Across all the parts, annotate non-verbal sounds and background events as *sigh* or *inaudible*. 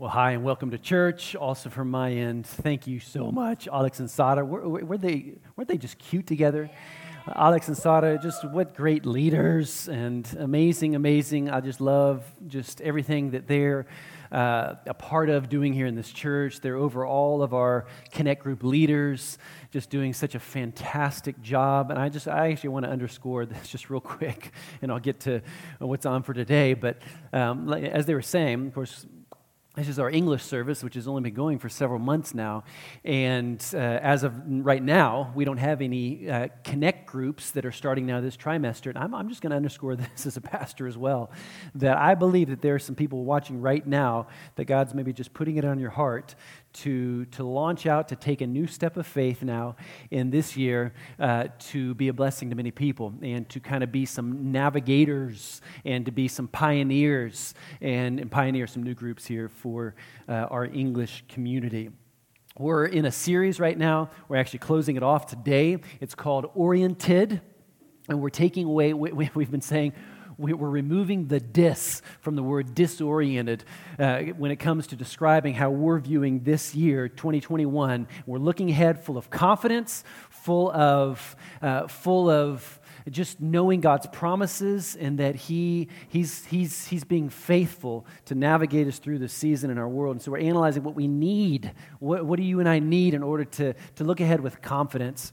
Well, hi, and welcome to church. Also, from my end, thank you so much, Alex and Sada. Were, were they, weren't they just cute together? Uh, Alex and Sada, just what great leaders and amazing, amazing. I just love just everything that they're uh, a part of doing here in this church. They're over all of our Connect Group leaders, just doing such a fantastic job. And I just, I actually want to underscore this *laughs* just real quick, and I'll get to what's on for today. But um, as they were saying, of course, this is our English service, which has only been going for several months now. And uh, as of right now, we don't have any uh, connect groups that are starting now this trimester. And I'm, I'm just going to underscore *laughs* this as a pastor as well that I believe that there are some people watching right now that God's maybe just putting it on your heart to, to launch out, to take a new step of faith now in this year uh, to be a blessing to many people and to kind of be some navigators and to be some pioneers and, and pioneer some new groups here for uh, our English community. We're in a series right now. We're actually closing it off today. It's called Oriented. And we're taking away, what we've been saying, we're removing the dis from the word disoriented uh, when it comes to describing how we're viewing this year, 2021. We're looking ahead full of confidence, full of, uh, full of just knowing God's promises and that he, he's, he's, he's being faithful to navigate us through the season in our world. And so we're analyzing what we need. What, what do you and I need in order to, to look ahead with confidence?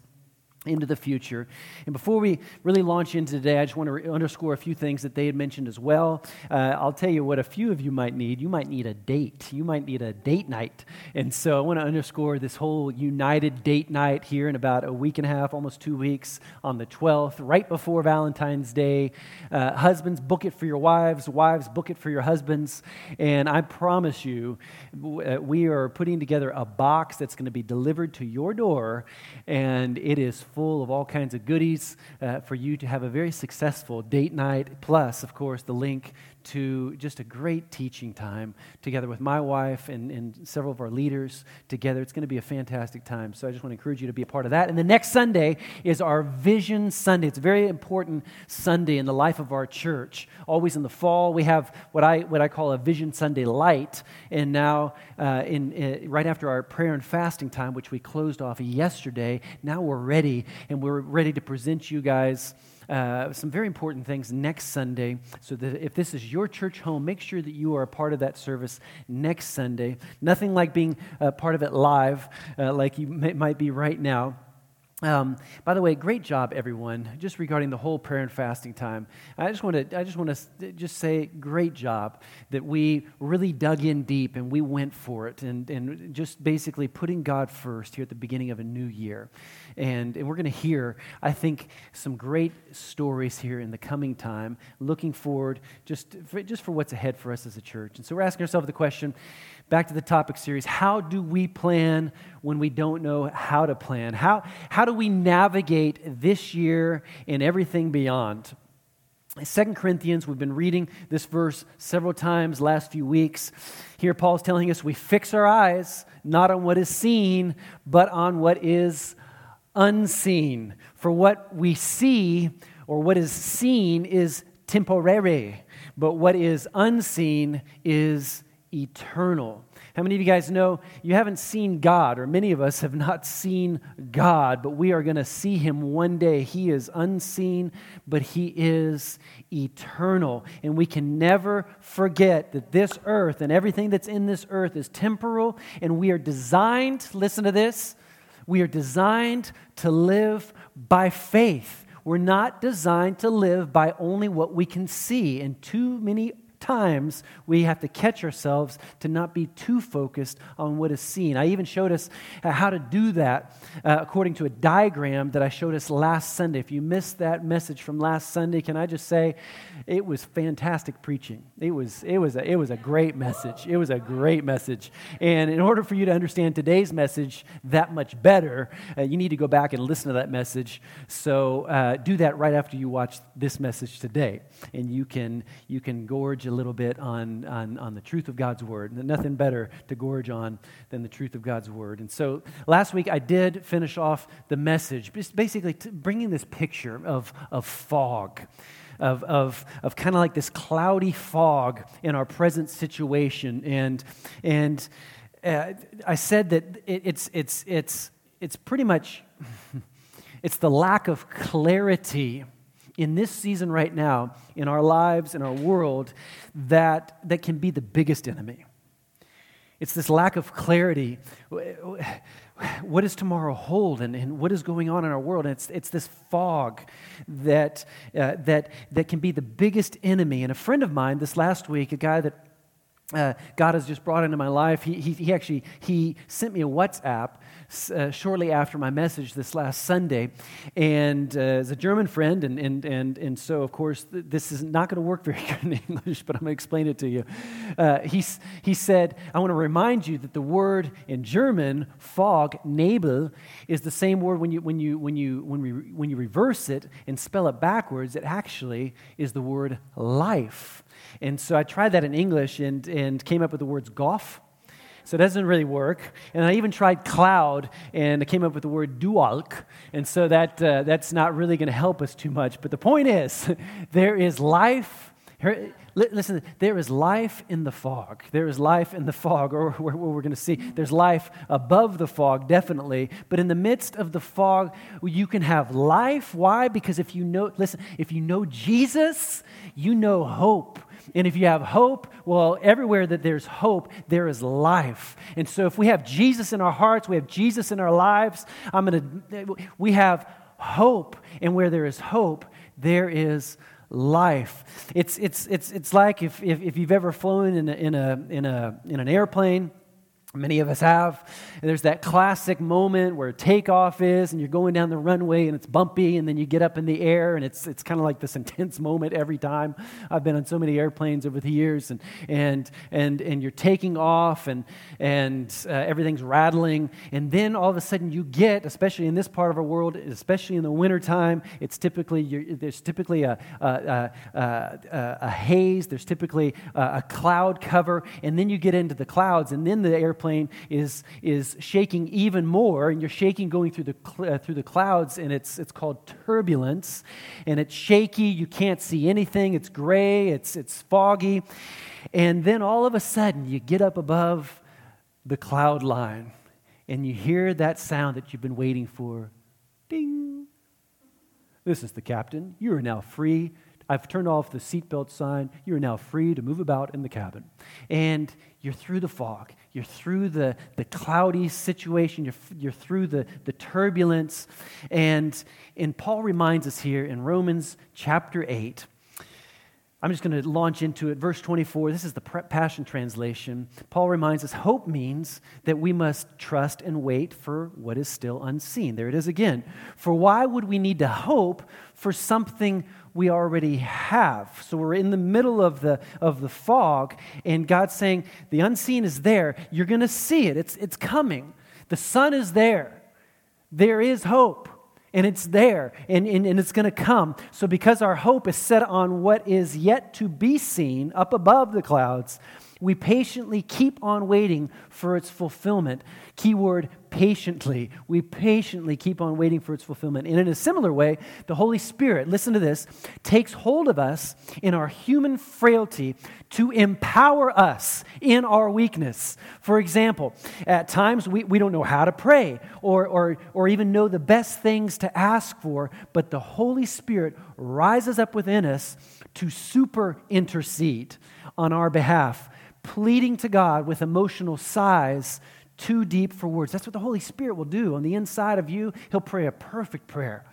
Into the future. And before we really launch into today, I just want to underscore a few things that they had mentioned as well. Uh, I'll tell you what a few of you might need. You might need a date. You might need a date night. And so I want to underscore this whole united date night here in about a week and a half, almost two weeks, on the 12th, right before Valentine's Day. Uh, husbands, book it for your wives. Wives, book it for your husbands. And I promise you, uh, we are putting together a box that's going to be delivered to your door, and it is full of all kinds of goodies uh, for you to have a very successful date night. Plus, of course, the link to just a great teaching time together with my wife and, and several of our leaders together. It's going to be a fantastic time. So I just want to encourage you to be a part of that. And the next Sunday is our Vision Sunday. It's a very important Sunday in the life of our church. Always in the fall, we have what I, what I call a Vision Sunday light. And now, uh, in, in, right after our prayer and fasting time, which we closed off yesterday, now we're ready and we're ready to present you guys uh, some very important things next Sunday. So that if this is your church home, make sure that you are a part of that service next Sunday. Nothing like being a part of it live, uh, like you may, might be right now. Um, by the way, great job, everyone. Just regarding the whole prayer and fasting time, I just want to I just want to just say, great job that we really dug in deep and we went for it, and and just basically putting God first here at the beginning of a new year, and and we're going to hear, I think, some great stories here in the coming time. Looking forward, just for, just for what's ahead for us as a church, and so we're asking ourselves the question back to the topic series how do we plan when we don't know how to plan? How, how do we navigate this year and everything beyond? Second Corinthians, we've been reading this verse several times last few weeks. Here, Paul's telling us we fix our eyes not on what is seen, but on what is unseen. For what we see or what is seen is temporary, but what is unseen is eternal. How many of you guys know you haven't seen God, or many of us have not seen God, but we are going to see him one day. He is unseen, but he is eternal. And we can never forget that this earth and everything that's in this earth is temporal, and we are designed, listen to this, we are designed to live by faith. We're not designed to live by only what we can see. And too many times we have to catch ourselves to not be too focused on what is seen. I even showed us uh, how to do that uh, according to a diagram that I showed us last Sunday. If you missed that message from last Sunday, can I just say it was fantastic preaching. It was, it was, a, it was a great message. It was a great message. And in order for you to understand today's message that much better, uh, you need to go back and listen to that message. So uh, do that right after you watch this message today. And you can, you can gorge a little bit on, on, on the truth of God's word. Nothing better to gorge on than the truth of God's word. And so last week I did finish off the message, just basically bringing this picture of, of fog. of, of, of kind of like this cloudy fog in our present situation. And, and uh, I said that it, it's, it's, it's, it's pretty much, *laughs* it's the lack of clarity in this season right now, in our lives, in our world, that, that can be the biggest enemy. It's this lack of clarity. What does tomorrow hold and, and what is going on in our world? And it's, it's this fog that, uh, that, that can be the biggest enemy. And a friend of mine this last week, a guy that uh, God has just brought into my life. He, he, he, actually he sent me a WhatsApp uh, shortly after my message this last Sunday, and uh, is a German friend, and, and, and, and so of course th- this is not going to work *laughs* very good in English, but I'm going to explain it to you. Uh, he, he said, "I want to remind you that the word in German fog Nebel is the same word when you when you when you when we when you reverse it and spell it backwards, it actually is the word life." And so I tried that in English and, and came up with the words golf. So it doesn't really work. And I even tried cloud and I came up with the word dualk. And so that, uh, that's not really going to help us too much. But the point is, *laughs* there is life. Listen, there is life in the fog. There is life in the fog, or *laughs* what we're going to see. There's life above the fog, definitely. But in the midst of the fog, you can have life. Why? Because if you know, listen, if you know Jesus, you know hope. And if you have hope, well, everywhere that there's hope, there is life. And so if we have Jesus in our hearts, we have Jesus in our lives, I'm going to we have hope. And where there is hope, there is life. It's, it's, it's, it's like if, if, if you've ever flown in a, in, a, in, a, in an airplane Many of us have. And there's that classic moment where takeoff is, and you're going down the runway, and it's bumpy, and then you get up in the air, and it's, it's kind of like this intense moment every time. I've been on so many airplanes over the years, and, and, and, and you're taking off, and, and uh, everything's rattling. And then all of a sudden, you get, especially in this part of our world, especially in the wintertime, it's typically, there's typically a, a, a, a haze, there's typically a, cloud cover, and then you get into the clouds, and then the airplane airplane is, is shaking even more, and you're shaking going through the, uh, through the clouds, and it's, it's called turbulence. And it's shaky, you can't see anything, it's gray, it's, it's foggy. And then all of a sudden, you get up above the cloud line, and you hear that sound that you've been waiting for ding. This is the captain. You are now free I've turned off the seatbelt sign. You are now free to move about in the cabin. And you're through the fog. You're through the, the cloudy situation. You're, you're through the, the turbulence. And, and Paul reminds us here in Romans chapter 8. I'm just going to launch into it. Verse 24, this is the Passion Translation. Paul reminds us hope means that we must trust and wait for what is still unseen. There it is again. For why would we need to hope for something we already have. So we're in the middle of the, of the fog, and God's saying, The unseen is there. You're going to see it, it's, it's coming. The sun is there. There is hope, and it's there, and, and, and it's going to come. So, because our hope is set on what is yet to be seen up above the clouds, we patiently keep on waiting for its fulfillment. Keyword patiently. We patiently keep on waiting for its fulfillment. And in a similar way, the Holy Spirit, listen to this, takes hold of us in our human frailty to empower us in our weakness. For example, at times we, we don't know how to pray or, or, or even know the best things to ask for, but the Holy Spirit rises up within us to super intercede on our behalf pleading to God with emotional sighs too deep for words. That's what the Holy Spirit will do. On the inside of you, He'll pray a perfect prayer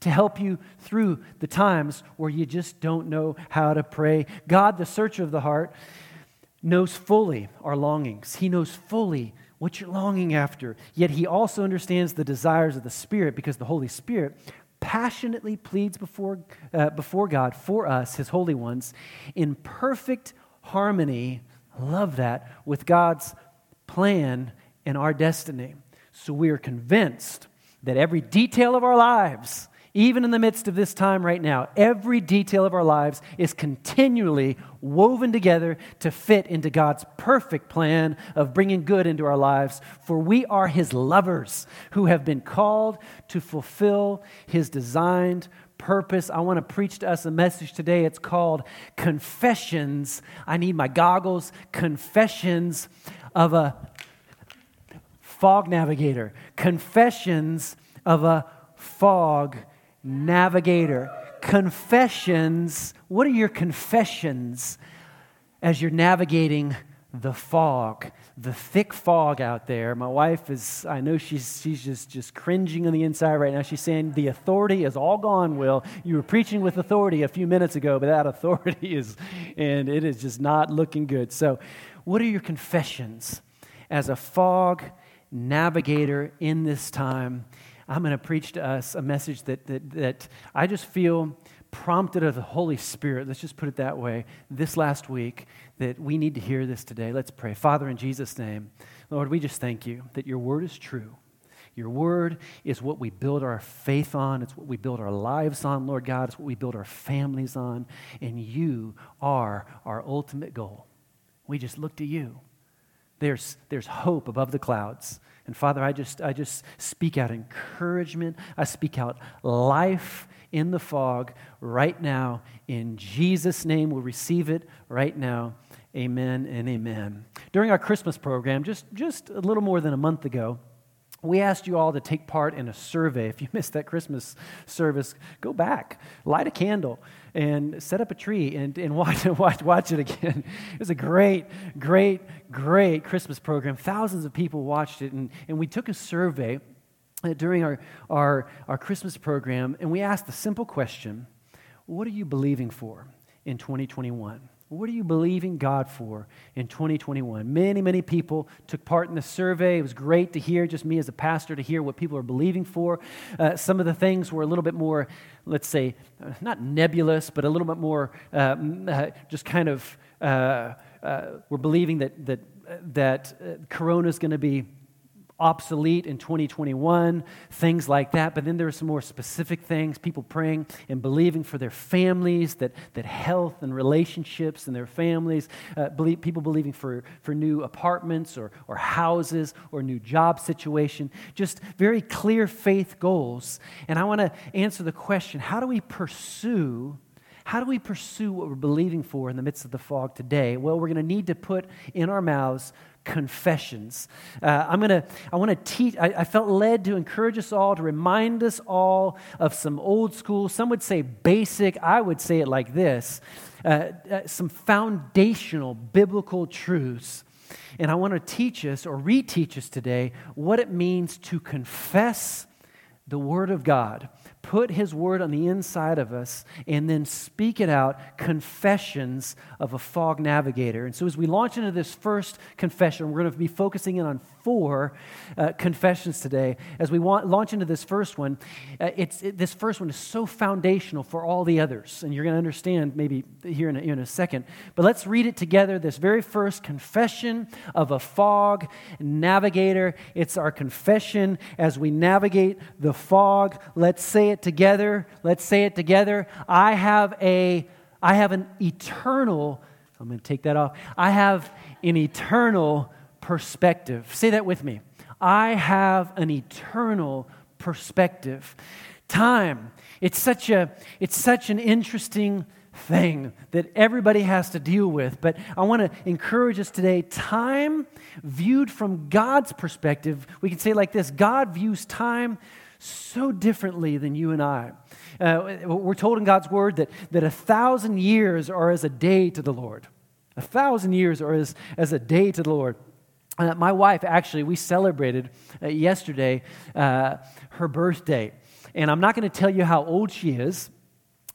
to help you through the times where you just don't know how to pray. God, the searcher of the heart, knows fully our longings. He knows fully what you're longing after. Yet He also understands the desires of the Spirit because the Holy Spirit passionately pleads before, uh, before God for us, His holy ones, in perfect harmony. Love that with God's plan and our destiny. So we are convinced that every detail of our lives, even in the midst of this time right now, every detail of our lives is continually woven together to fit into God's perfect plan of bringing good into our lives. For we are His lovers who have been called to fulfill His designed purpose. I want to preach to us a message today. It's called Confessions. I need my goggles. Confessions of a fog navigator. Confessions of a fog navigator. Confessions. What are your confessions as you're navigating the fog? the thick fog out there. My wife is, I know she's, she's just, just cringing on the inside right now. She's saying, The authority is all gone, Will. You were preaching with authority a few minutes ago, but that *laughs* authority is, and it is just not looking good. So, what are your confessions as a fog navigator in this time? I'm going to preach to us a message that, that, that I just feel prompted of the Holy Spirit, let's just put it that way, this last week, that we need to hear this today. Let's pray. Father, in Jesus' name, Lord, we just thank you that your word is true. Your word is what we build our faith on. It's what we build our lives on, Lord God. It's what we build our families on. And you are our ultimate goal. We just look to you. There's, there's hope above the clouds. And Father, I just, I just speak out encouragement. I speak out life in the fog right now. In Jesus' name, we'll receive it right now. Amen and amen. During our Christmas program, just, just a little more than a month ago, we asked you all to take part in a survey. If you *laughs* missed that Christmas service, go back, light a candle, and set up a tree and, and *laughs* watch, watch, watch it again. It was a great, great, great Christmas program. Thousands of people watched it, and, and we took a survey during our, our, our Christmas program, and we asked the simple question What are you believing for in 2021? What are you believing God for in 2021? Many, many people took part in the survey. It was great to hear, just me as a pastor, to hear what people are believing for. Uh, some of the things were a little bit more, let's say, uh, not nebulous, but a little bit more uh, uh just kind of, uh, uh, we're believing that, that, that Corona is going to be obsolete in 2021, things like that. But then there are some more specific things people praying and believing for their families, that, that health and relationships and their families, uh, believe, people believing for, for new apartments or, or houses or new job situation. Just very clear faith goals. And I want to answer the question how do we pursue? How do we pursue what we're believing for in the midst of the fog today? Well, we're going to need to put in our mouths confessions. Uh, I'm gonna, I want to teach, I, I, felt led to encourage us all, to remind us all of some old school, some would say basic, I would say it like this uh, uh, some foundational biblical truths. And I want to teach us or reteach us today what it means to confess the Word of God put His Word on the inside of us, and then speak it out confessions of a fog navigator. And so, as we launch into this first confession, we're going to be focusing in on four uh, confessions today. As we want, launch into this first one, uh, it's, it, this first one is so foundational for all the others, and you're going to understand maybe here in a, in a second. But let's read it together. This very first confession of a fog navigator. It's our confession as we navigate the fog. Let's say it together. Let's say it together. I have a I have an eternal I'm going to take that off. I have an eternal perspective. Say that with me. I have an eternal perspective. Time, it's such, a, it's such an interesting thing that everybody has to deal with. But I want to encourage us today time viewed from God's perspective, we can say like this God views time so differently than you and I. Uh, we're told in God's word that, that a thousand years are as a day to the Lord. A thousand years are as, as a day to the Lord. Uh, my wife, actually, we celebrated uh, yesterday uh, her birthday. And I'm not going to tell you how old she is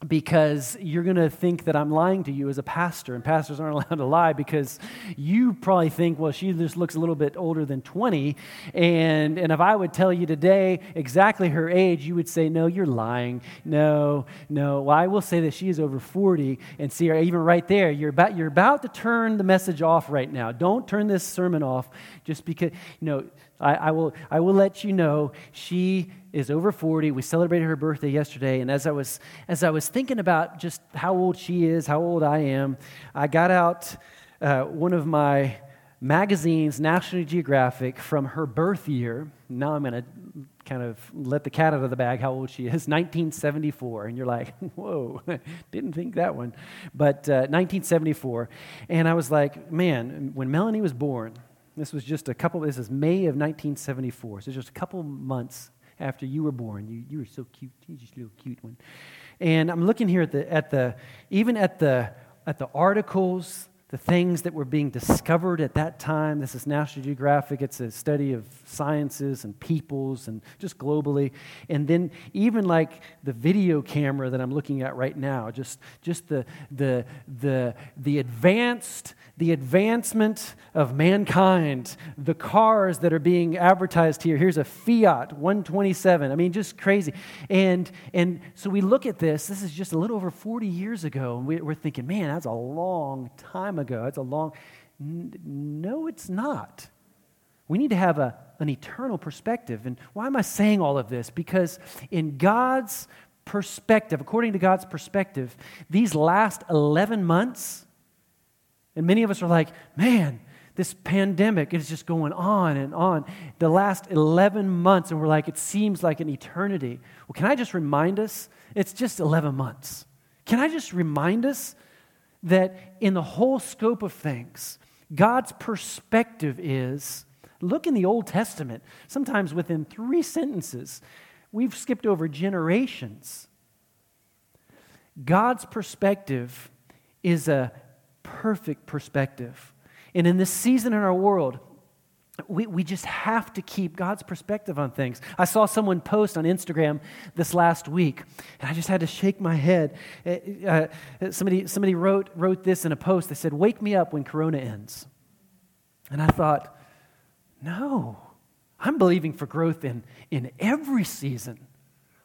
because you're going to think that I'm lying to you as a pastor, and pastors aren't *laughs* allowed to lie because you probably think, well, she just looks a little bit older than 20. And, and if I would tell you today exactly her age, you would say, no, you're lying. No, no. Well, I will say that she is over 40, and see, even right there, you're about, you're about to turn the message off right now. Don't turn this sermon off just because, you know, I, I, will, I will let you know she is over 40. We celebrated her birthday yesterday. And as I was, as I was thinking about just how old she is, how old I am, I got out uh, one of my magazines, National Geographic, from her birth year. Now I'm going to kind of let the cat out of the bag how old she is *laughs* 1974 and you're like *laughs* whoa *laughs* didn't think that one but uh, 1974 and i was like man when melanie was born this was just a couple this is may of 1974 so just a couple months after you were born. You, you were so cute. You just a little cute one. And i'm looking here at the at the even at the at the articles the things that were being discovered at that time. This is National Geographic. It's a study of sciences and peoples and just globally. And then even like the video camera that I'm looking at right now, just, just the, the, the, the advanced the advancement of mankind, the cars that are being advertised here. Here's a Fiat 127. I mean, just crazy. And, and so we look at this, this is just a little over 40 years ago, and we, are thinking, man, that's a long time ago. It's a long. No, it's not. We need to have a, an eternal perspective. And why am I saying all of this? Because in God's perspective, according to God's perspective, these last 11 months, and many of us are like, man, this pandemic is just going on and on. The last 11 months, and we're like, it seems like an eternity. Well, can I just remind us? It's just 11 months. Can I just remind us that in the whole scope of things, God's perspective is look in the Old Testament, sometimes within three sentences, we've skipped over generations. God's perspective is a perfect perspective. And in this season in our world, we, we just have to keep God's perspective on things. I saw someone post on Instagram this last week, and I just had to shake my head. Uh, uh somebody somebody wrote, wrote this in a post. They said, Wake me up when Corona ends. And I thought, No, I'm believing for growth in, in every season.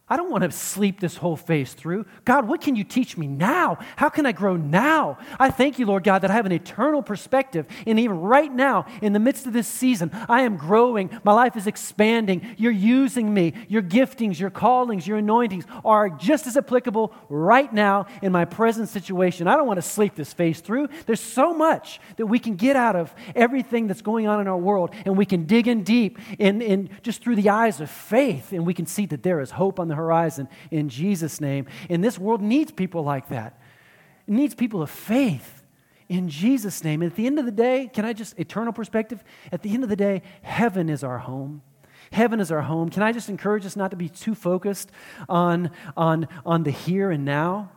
I don't want to sleep this whole phase through. God, what can you teach me now? How can I grow now? I thank you, Lord God, that I have an eternal perspective. And even right now, in the midst of this season, I am growing. My life is expanding. You're using me. Your giftings, your callings, your anointings are just as applicable right now in my present situation. I don't want to sleep this phase through. There's so much that we can get out of everything that's going on in our world, and we can dig in deep in, in just through the eyes of faith, and we can see that there is hope on the the horizon in Jesus' name. And this world needs people like that. It needs people of faith in Jesus' name. And at the end of the day, can I just, eternal perspective? At the end of the day, heaven is our home. Heaven is our home. Can I just encourage us not to be too focused on, on, on the here and now?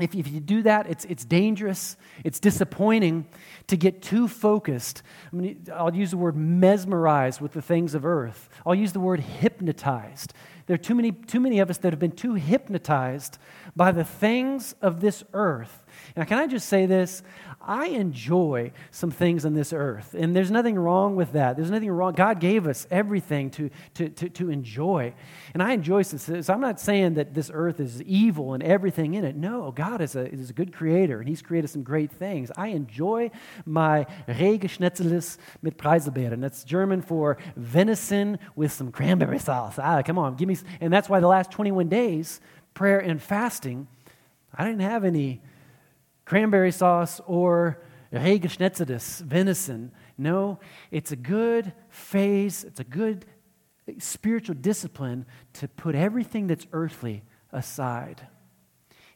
If, if you do that, it's, it's dangerous, it's disappointing to get too focused. I mean, I'll use the word mesmerized with the things of earth, I'll use the word hypnotized. There are too many, too many of us that have been too hypnotized by the things of this earth. Now, can I just say this? I enjoy some things on this earth, and there's nothing wrong with that. There's nothing wrong. God gave us everything to, to, to, to enjoy, and I enjoy this. So I'm not saying that this earth is evil and everything in it. No, God is a, is a good creator, and He's created some great things. I enjoy my Rehgeschnetzeltes mit Preiselbeeren. That's German for venison with some cranberry sauce. Ah, come on, give me. And that's why the last 21 days, prayer and fasting, I didn't have any cranberry sauce or Rehgeschnetzeltes, venison. No, it's a good phase, it's a good spiritual discipline to put everything that's earthly aside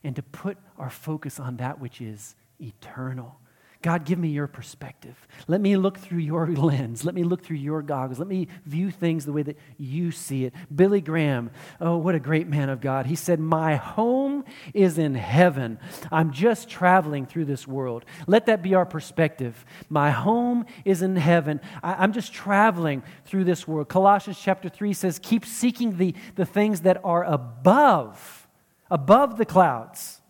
and to put our focus on that which is eternal. God, give me your perspective. Let me look through your *laughs* lens. Let me look through your goggles. Let me view things the way that you see it. Billy Graham, oh, what a great man of God. He said, My home is in heaven. I'm just traveling through this world. Let that be our perspective. My home is in heaven. I, am just traveling through this world. Colossians chapter 3 says, Keep seeking the, the things that are above, above the clouds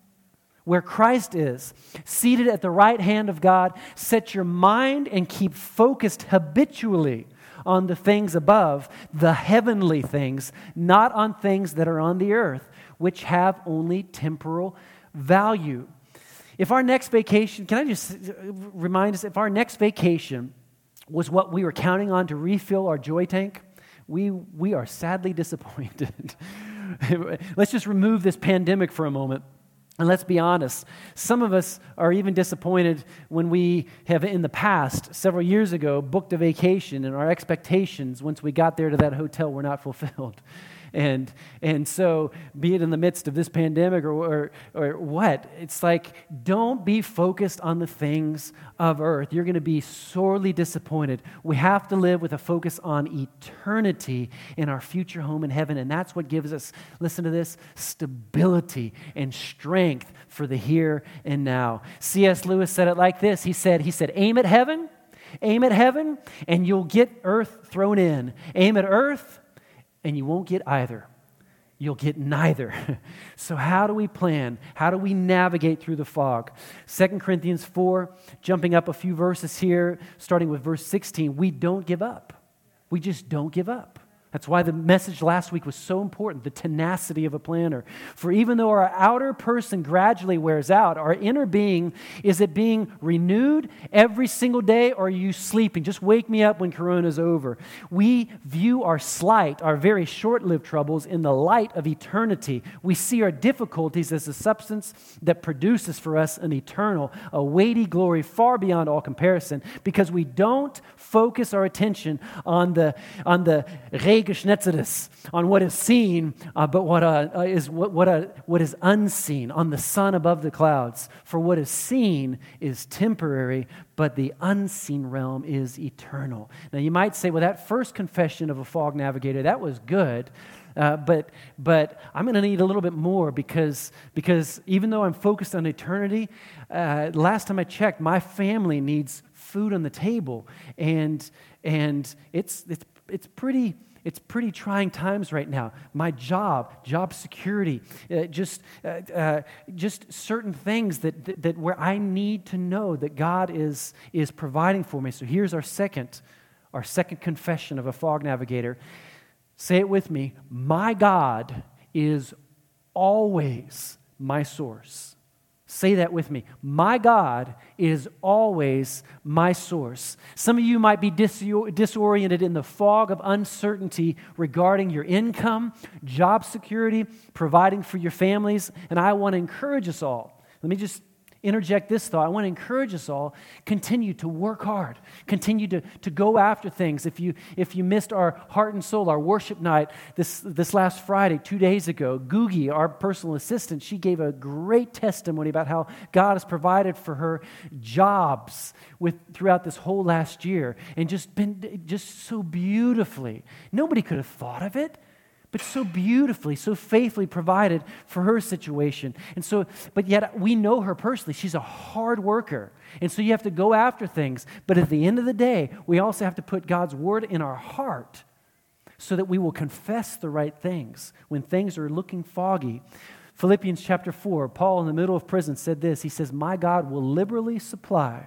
where Christ is, seated at the right hand of God, set your mind and keep focused habitually on the things above, the heavenly things, not on things that are on the earth, which have only temporal value. If our next vacation, can I just remind us, if our next vacation was what we were counting on to refill our joy tank, we, we are sadly *laughs* disappointed. Let's just remove this pandemic for a moment And let's be honest, some of us are even disappointed when we have, in the past, several years ago, booked a vacation and our expectations, once we got there to that hotel, were not fulfilled. And, and so, be it in the midst of this pandemic or, or, or what, it's like don't be focused on the things of earth. You're going to be sorely disappointed. We have to live with a focus on eternity in our future home in heaven. And that's what gives us, listen to this, stability and strength for the here and now. C.S. Lewis said it like this He said, he said, aim at heaven. Aim at heaven, and you'll get earth thrown in. Aim at earth, and you won't get either. You'll get neither. *laughs* so, how do we plan? How do we navigate through the fog? 2 Corinthians 4, jumping up a few verses here, starting with verse 16. We don't give up. We just don't give up. That's why the message last week was so important the tenacity of a planner. For even though our outer person gradually wears out, our inner being is it being renewed every single day, or are you sleeping? Just wake me up when Corona's over. We view our slight, our very short lived troubles, in the light of eternity. We see our difficulties as a substance that produces for us an eternal, a weighty glory far beyond all comparison because we don't focus our attention on the, on the Geschnetzeres, on what is seen, uh, but what, uh, uh, is, what, what, uh, what is unseen, on the sun above the clouds. For what is seen is temporary, but the unseen realm is eternal. Now, you might say, well, that first confession of a fog navigator, that was good. Uh, but, but I'm going to need a little bit more because, because even though I'm focused on eternity, uh, last time I checked, my family needs food on the table. And, and it's, it's, it's pretty it's pretty trying times right now. My job, job security, uh, just, uh, uh, just certain things that, that, that, where I need to know that God is, is providing for me. So here's our second, our second confession of a fog navigator. Say it with me. My God is always my source. Say that with me. My God is always my source. Some of you might be disoriented in the fog of uncertainty regarding your income, job security, providing for your families, and I want to encourage us all. Let me just interject this thought. I want to encourage us all continue to work hard, continue to, to go after things. If you, if you missed our heart and soul, our worship night this, this last Friday, two days ago, Googie, our personal assistant, she gave a great testimony about how God has provided for her jobs with, throughout this whole last year and just been just so beautifully. Nobody could have thought of it but so beautifully, so faithfully provided for her situation. And so, but yet we know her personally. She's a hard worker. And so you have to go after things. But at the end of the day, we also have to put God's word in our heart so that we will confess the right things when things are looking foggy. Philippians chapter 4, Paul in the middle of prison said this He says, My God will liberally supply,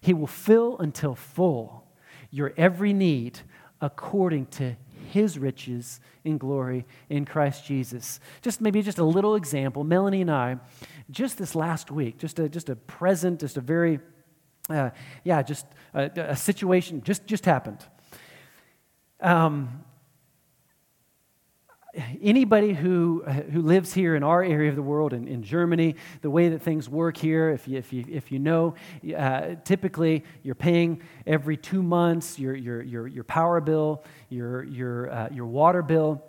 He will fill until full your every need according to his riches in glory in Christ Jesus. Just maybe just a little example. Melanie and I, just this last week, just a, just a present, just a very, uh, yeah, just a, a, situation just, just happened. Um, anybody who, who lives here in our area of the world, in, in Germany, the way that things work here, if you, if you, if you know, uh, typically you're paying every two months your, your, your, your power bill, your, your, uh, your water bill.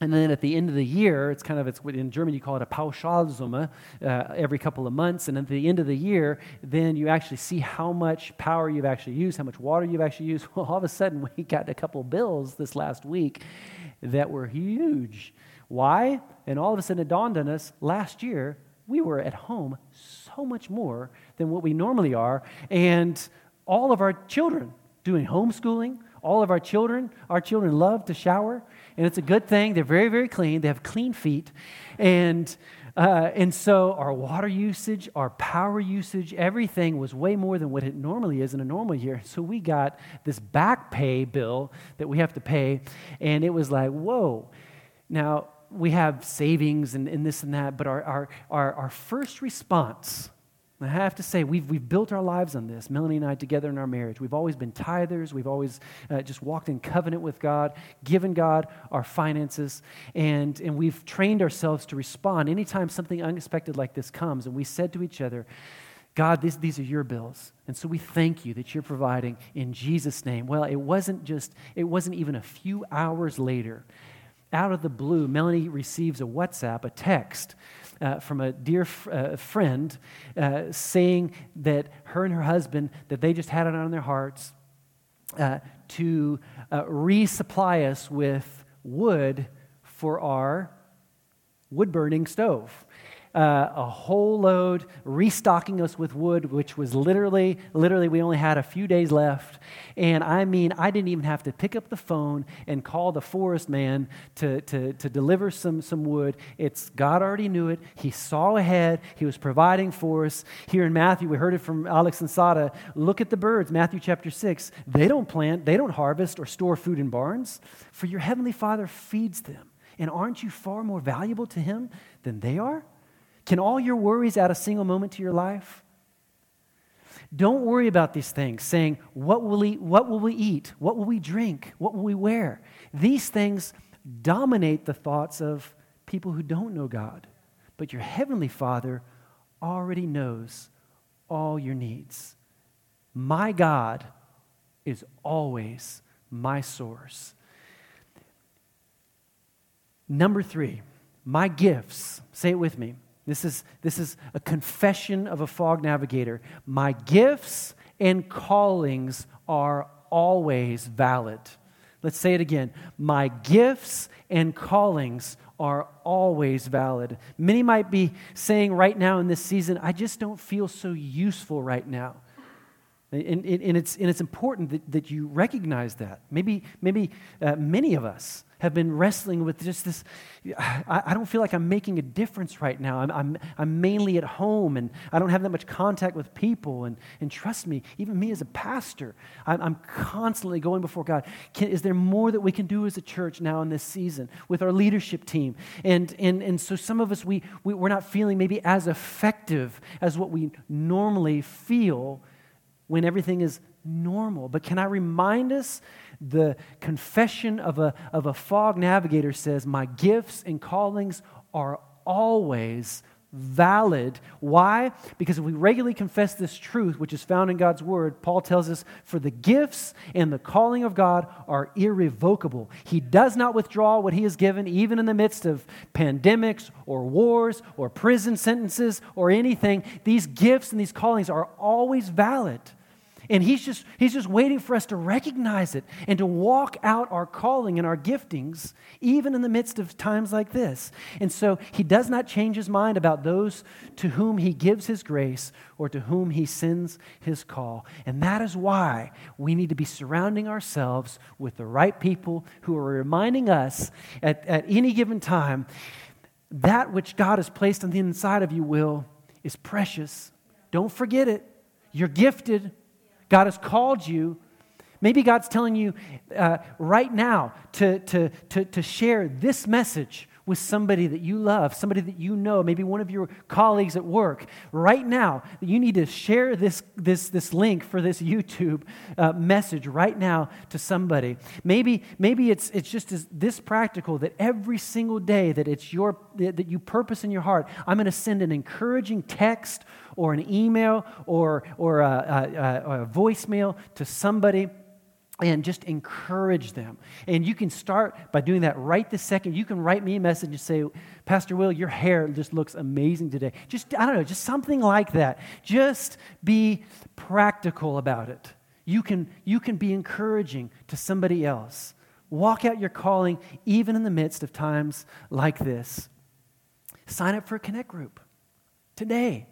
And then at the end of the year, it's kind of, it's in German you call it a Pauschalsumme, uh, every couple of months. And at the end of the year, then you actually see how much power you've actually used, how much water you've actually used. *laughs* Well, all of a sudden, we got a couple bills this last week that were huge. Why? And all of a sudden it dawned on us last year, we were at home so much more than what we normally are. And all of our children doing homeschooling, all of our children, our children love to shower, and it's a good thing. They're very, very clean. They have clean feet. And uh, and so our water usage, our power usage, everything was way more than what it normally is in a normal year. So we got this back pay bill that we have to pay, and it was like, whoa. Now, we have savings and, and this and that, but our, our, our, our first response I have to say, we've, we've built our lives on this, Melanie and I together in our marriage. We've always been tithers. We've always uh, just walked in covenant with God, given God our finances, and, and we've trained ourselves to respond anytime something unexpected like this comes. And we said to each other, God, these, these are your bills. And so we thank you that you're providing in Jesus' name. Well, it wasn't just, it wasn't even a few hours later. Out of the blue, Melanie receives a WhatsApp, a text uh, from a dear f- uh, friend uh, saying that her and her husband, that they just had it on their hearts uh, to uh, resupply us with wood for our wood burning stove uh, a whole load, restocking us with wood, which was literally, literally, we only had a few days left. And I mean, I didn't even have to pick up the phone and call the forest man to, to, to deliver some, some wood. It's God already knew it. He saw ahead. He was providing for us. Here in Matthew, we heard it from Alex and Sada. Look at the birds, Matthew chapter 6. They don't plant, they don't harvest or store food in barns, for your heavenly Father feeds them. And aren't you far more valuable to Him than they are? Can all your worries add a single moment to your life? Don't worry about these things, saying, what will, we, what will we eat? What will we drink? What will we wear? These things dominate the thoughts of people who don't know God. But your heavenly Father already knows all your needs. My God is always my source. Number three, my gifts. Say it with me. This is, this is a confession of a fog navigator. My gifts and callings are always valid. Let's say it again. My gifts and callings are always valid. Many might be saying right now in this season, I just don't feel so useful right now. And, and, it's, and it's important that, that you recognize that. Maybe, maybe uh, many of us have been wrestling with just this. I, I, don't feel like I'm making a difference right now. I'm, I'm, I'm mainly at home and I don't have that much contact with people. And, and trust me, even me as a pastor, I'm, I'm constantly going before God. Can, is there more that we can do as a church now in this season with our leadership team? And, and, and so some of us, we, we, we're not feeling maybe as effective as what we normally feel when everything is normal. But can I remind us the confession of a, of a fog navigator says, My gifts and callings are always valid. Why? Because if we regularly confess this truth, which is found in God's Word, Paul tells us, For the gifts and the calling of God are irrevocable. He does not withdraw what He has given, even in the midst of pandemics or wars or prison sentences or anything. These gifts and these callings are always valid. And he's just, he's just waiting for us to recognize it and to walk out our calling and our giftings, even in the midst of times like this. And so he does not change his mind about those to whom he gives his grace or to whom he sends his call. And that is why we need to be surrounding ourselves with the right people who are reminding us at, at any given time that which God has placed on the inside of you, Will, is precious. Don't forget it. You're gifted. God has called you. Maybe God's telling you uh, right now to, to, to, to share this message with somebody that you love, somebody that you know, maybe one of your colleagues at work. Right now, you need to share this, this, this link for this YouTube uh, message right now to somebody. Maybe, maybe it's, it's just as, this practical that every single day that it's your, that you purpose in your heart, I'm going to send an encouraging text or an email or, or a, a, a voicemail to somebody and just encourage them. And you can start by doing that right this second. You can write me a message and say, Pastor Will, your hair just looks amazing today. Just, I don't know, just something like that. Just be practical about it. You can, you can be encouraging to somebody else. Walk out your calling even in the midst of times like this. Sign up for a connect group today.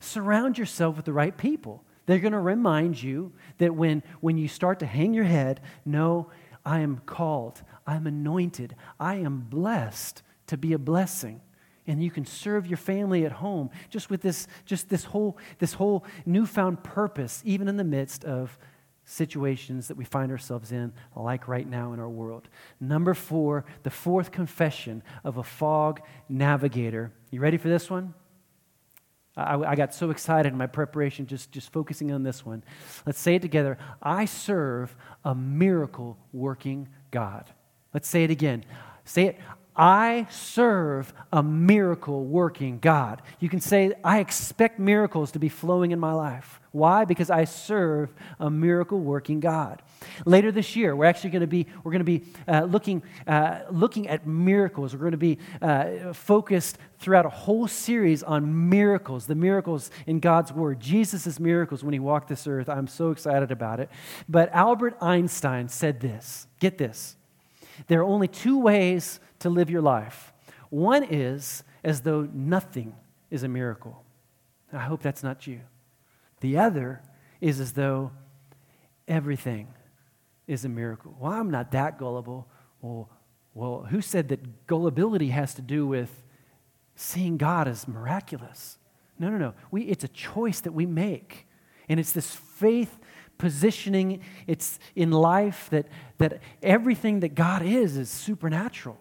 Surround yourself with the right people. They're going to remind you that when, when you start to hang your head, no, I am called, I'm anointed, I am blessed to be a blessing. And you can serve your family at home just with this, just this whole, this whole newfound purpose, even in the midst of situations that we find ourselves in, like right now in our world. Number four, the fourth confession of a fog navigator. You ready for this one? I, I, got so excited in my preparation, just, just focusing on this one. Let's say it together. I serve a miracle working God. Let's say it again. Say it. I serve a miracle working God. You can say, I expect miracles to be flowing in my life. Why? Because I serve a miracle working God. Later this year, we're actually going to be we're going to be uh, looking uh, looking at miracles. We're going to be uh, focused throughout a whole series on miracles, the miracles in God's Word, Jesus' miracles when He walked this earth. I'm so excited about it. But Albert Einstein said this. Get this. There are only two ways to live your life. One is as though nothing is a miracle. I hope that's not you. The other is as though everything is a miracle. Well, I'm not that gullible. Well, well, who said that gullibility has to do with seeing God as miraculous? No, no, no. We, it's a choice that we make. And it's this faith positioning it's in life that, that everything that God is is supernatural.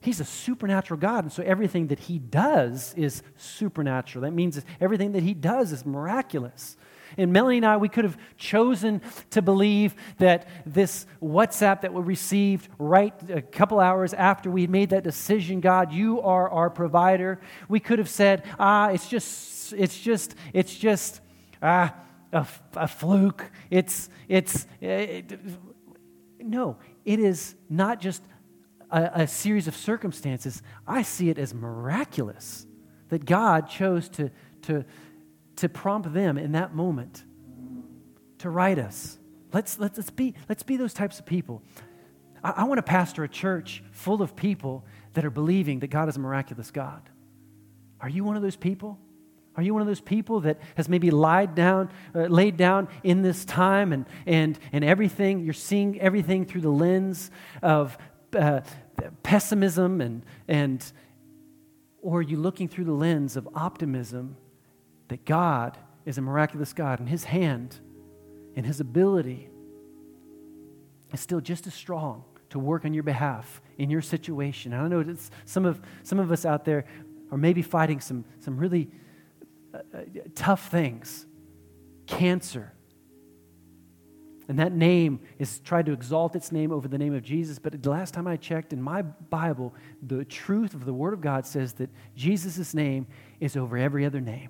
He's a supernatural God, and so everything that He does is supernatural. That means everything that He does is miraculous. And Melanie and I, we could have chosen to believe that this WhatsApp that we received right a couple hours after we made that decision, God, you are our provider. We could have said, ah, it's just, it's just, it's just, ah, a, a fluke. It's, it's, it, no, it is not just a, a series of circumstances, I see it as miraculous that God chose to, to, to prompt them in that moment to write us. Let's, let's, let's, be, let's be those types of people. I, I want to pastor a church full of people that are believing that God is a miraculous God. Are you one of those people? Are you one of those people that has maybe lied down, uh, laid down in this time and, and, and everything, you're seeing everything through the lens of uh, pessimism and, and or are you looking through the lens of optimism that God is a miraculous God and his hand and his ability is still just as strong to work on your behalf in your situation. I know it's some of some of us out there are maybe fighting some some really uh, uh tough things. Cancer, and that name is tried to exalt its name over the name of Jesus. But the last time I checked in my Bible, the truth of the Word of God says that Jesus' name is over every other name.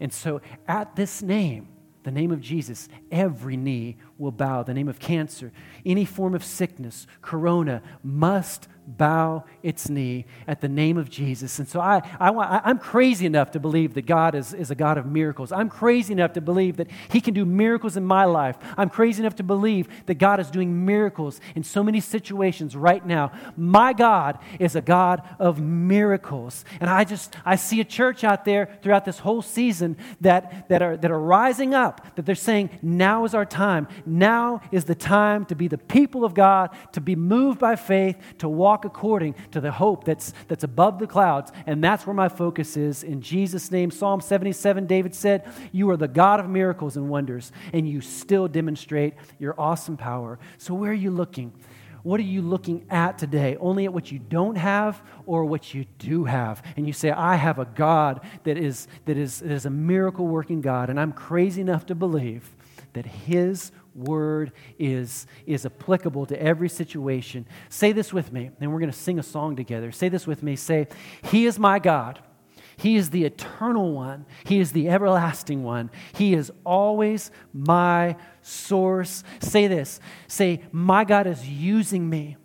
And so at this name, the name of Jesus, every knee will bow. The name of cancer, any form of sickness, corona, must bow its knee at the name of Jesus. And so I, I, I'm crazy enough to believe that God is, is a God of miracles. I'm crazy enough to believe that He can do miracles in my life. I'm crazy enough to believe that God is doing miracles in so many situations right now. My God is a God of miracles. And I just, I see a church out there throughout this whole season that, that, are, that are rising up, that they're saying, now is our time. Now is the time to be the people of God, to be moved by faith, to walk walk according to the hope that's, that's above the clouds. And that's where my focus is. In Jesus' name, Psalm 77, David said, You are the God of miracles and wonders, and you still demonstrate your awesome power. So, where are you looking? What are you looking at today? Only at what you don't have or what you do have? And you say, I have a God that is, that is, that is a miracle working God, and I'm crazy enough to believe that His word is, is applicable to every situation. Say this with me, and we're going to sing a song together. Say this with me. Say, He is my God. He is the eternal one. He is the everlasting one. He is always my source. Say this. Say, My God is using me.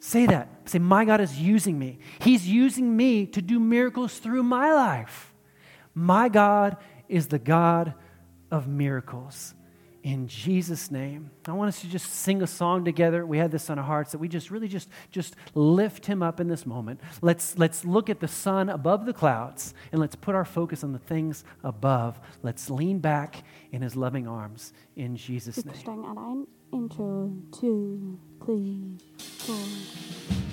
Say that. Say, My God is using me. He's using me to do miracles through my life. My God is the God of miracles in Jesus' name. I want us to just sing a song together. We had this on our hearts that we just really just, just lift him up in this moment. Let's, let's look at the sun above the clouds and let's put our focus on the things above. Let's lean back in his loving arms in Jesus' name. Intro, two, three, four.